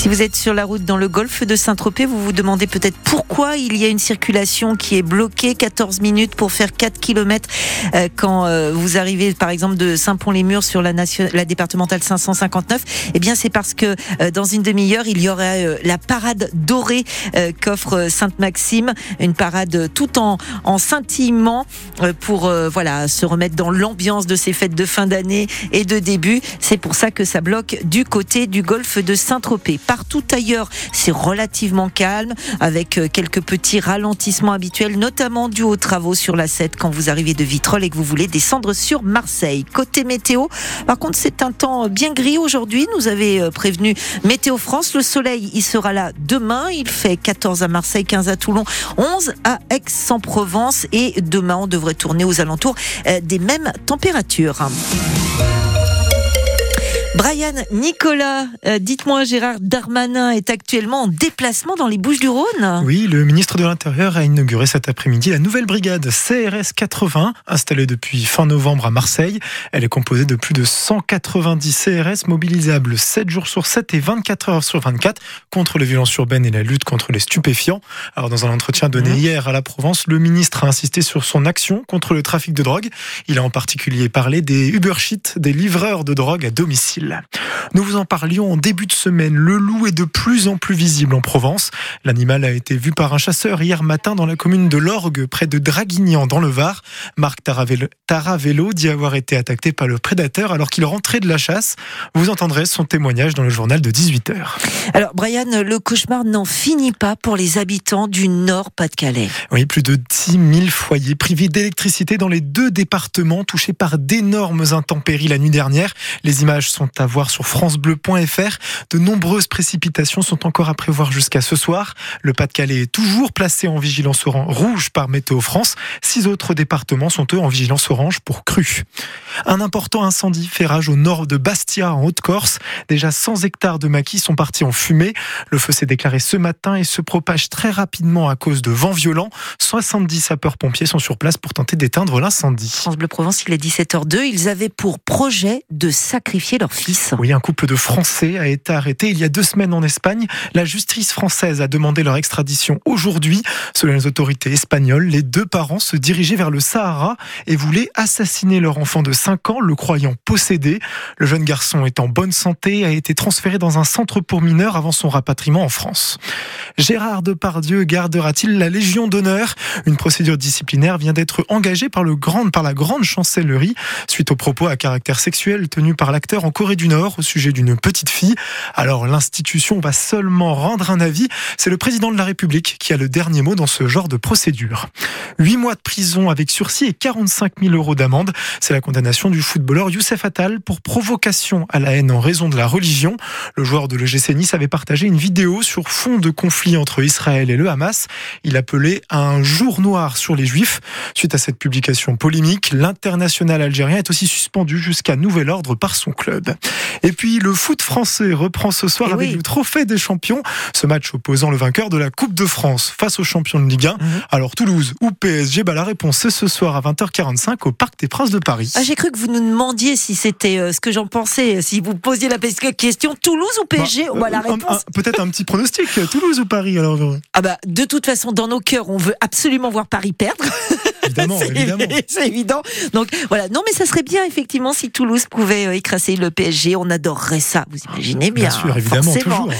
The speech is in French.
Si vous êtes sur la route dans le golfe de Saint-Tropez, vous vous demandez peut-être pourquoi il y a une circulation qui est bloquée 14 minutes pour faire 4 km euh, quand euh, vous arrivez par exemple de Saint-Pont-les-Murs sur la, la départementale 559. Eh bien c'est parce que euh, dans une demi-heure, il y euh, la parade dorée qu'offre Sainte-Maxime, une parade tout en, en scintillement pour voilà se remettre dans l'ambiance de ces fêtes de fin d'année et de début. C'est pour ça que ça bloque du côté du golfe de Saint-Tropez. Partout ailleurs, c'est relativement calme avec euh, quelques petits ralentissements habituels, notamment dus aux travaux sur la 7 quand vous arrivez de Vitrolles et que vous voulez descendre sur Marseille. Côté météo, par contre, c'est un temps bien gris aujourd'hui. Nous avait euh, prévenu Météo France. Le soleil, il sera là demain. Il fait 14 à Marseille, 15 à Toulon, 11 à Aix-en-Provence et demain, on devrait tourner aux alentours euh, des mêmes températures. Brian, Nicolas, euh, dites-moi, Gérard Darmanin est actuellement en déplacement dans les Bouches-du-Rhône. Oui, le ministre de l'Intérieur a inauguré cet après-midi la nouvelle brigade CRS 80, installée depuis fin novembre à Marseille. Elle est composée de plus de 190 CRS mobilisables 7 jours sur 7 et 24 heures sur 24 contre les violences urbaines et la lutte contre les stupéfiants. Alors, dans un entretien donné Mhm. hier à la Provence, le ministre a insisté sur son action contre le trafic de drogue. Il a en particulier parlé des Uber des livreurs de drogue à domicile. Nous vous en parlions en début de semaine. Le loup est de plus en plus visible en Provence. L'animal a été vu par un chasseur hier matin dans la commune de Lorgue, près de Draguignan, dans le Var. Marc Taravello, Taravello dit avoir été attaqué par le prédateur alors qu'il rentrait de la chasse. Vous entendrez son témoignage dans le journal de 18h. Alors, Brian, le cauchemar n'en finit pas pour les habitants du Nord-Pas-de-Calais. Oui, plus de 10 000 foyers privés d'électricité dans les deux départements touchés par d'énormes intempéries la nuit dernière. Les images sont à voir sur francebleu.fr. De nombreuses précipitations sont encore à prévoir jusqu'à ce soir. Le Pas-de-Calais est toujours placé en vigilance rouge par Météo France. Six autres départements sont eux en vigilance orange pour crue. Un important incendie fait rage au nord de Bastia en Haute-Corse. Déjà 100 hectares de maquis sont partis en fumée. Le feu s'est déclaré ce matin et se propage très rapidement à cause de vents violents. 70 sapeurs-pompiers sont sur place pour tenter d'éteindre l'incendie. Provence, il est 17h02. Ils avaient pour projet de sacrifier leur Oui, un couple de Français a été arrêté il y a deux semaines en Espagne. La justice française a demandé leur extradition aujourd'hui. Selon les autorités espagnoles, les deux parents se dirigeaient vers le Sahara et voulaient assassiner leur enfant de 5 ans, le croyant possédé. Le jeune garçon est en bonne santé et a été transféré dans un centre pour mineurs avant son rapatriement en France. Gérard Depardieu gardera-t-il la Légion d'honneur? Une procédure disciplinaire vient d'être engagée par, le par la grande chancellerie suite aux propos à caractère sexuel tenus par l'acteur en Corée du Nord au sujet d'une petite fille. Alors l'institution va seulement rendre un avis. C'est le président de la République qui a le dernier mot dans ce genre de procédure. Huit mois de prison avec sursis et 45 000 euros d'amende. C'est la condamnation du footballeur Youssef Attal pour provocation à la haine en raison de la religion. Le joueur de l'EGC Nice avait partagé une vidéo sur fond de conflit entre Israël et le Hamas. Il appelait un jour noir sur les juifs. Suite à cette publication polémique, l'international algérien est aussi suspendu jusqu'à nouvel ordre par son club. Et puis le foot français reprend ce soir Eh avec oui. le trophée des champions. Ce match opposant le vainqueur de la Coupe de France face aux champions de Ligue 1. Mhm. Alors Toulouse ou PSG, bah, la réponse c'est ce soir à 20h45 au Parc des Princes de Paris. Ah, j'ai cru que vous nous demandiez si c'était euh, ce que j'en pensais, si vous posiez la question Toulouse ou PSG. Bah, euh, un- Peut-être un petit pronostic, Toulouse ou Paris alors Ah bah, de toute façon, dans nos cœurs, on veut absolument voir Paris perdre. Évidemment, c'est évident. Donc voilà. Non, mais ça serait bien effectivement si Toulouse pouvait euh, écraser le PSG. On adorerait ça. Vous imaginez bien. Bien sûr, évidemment, forcément. toujours.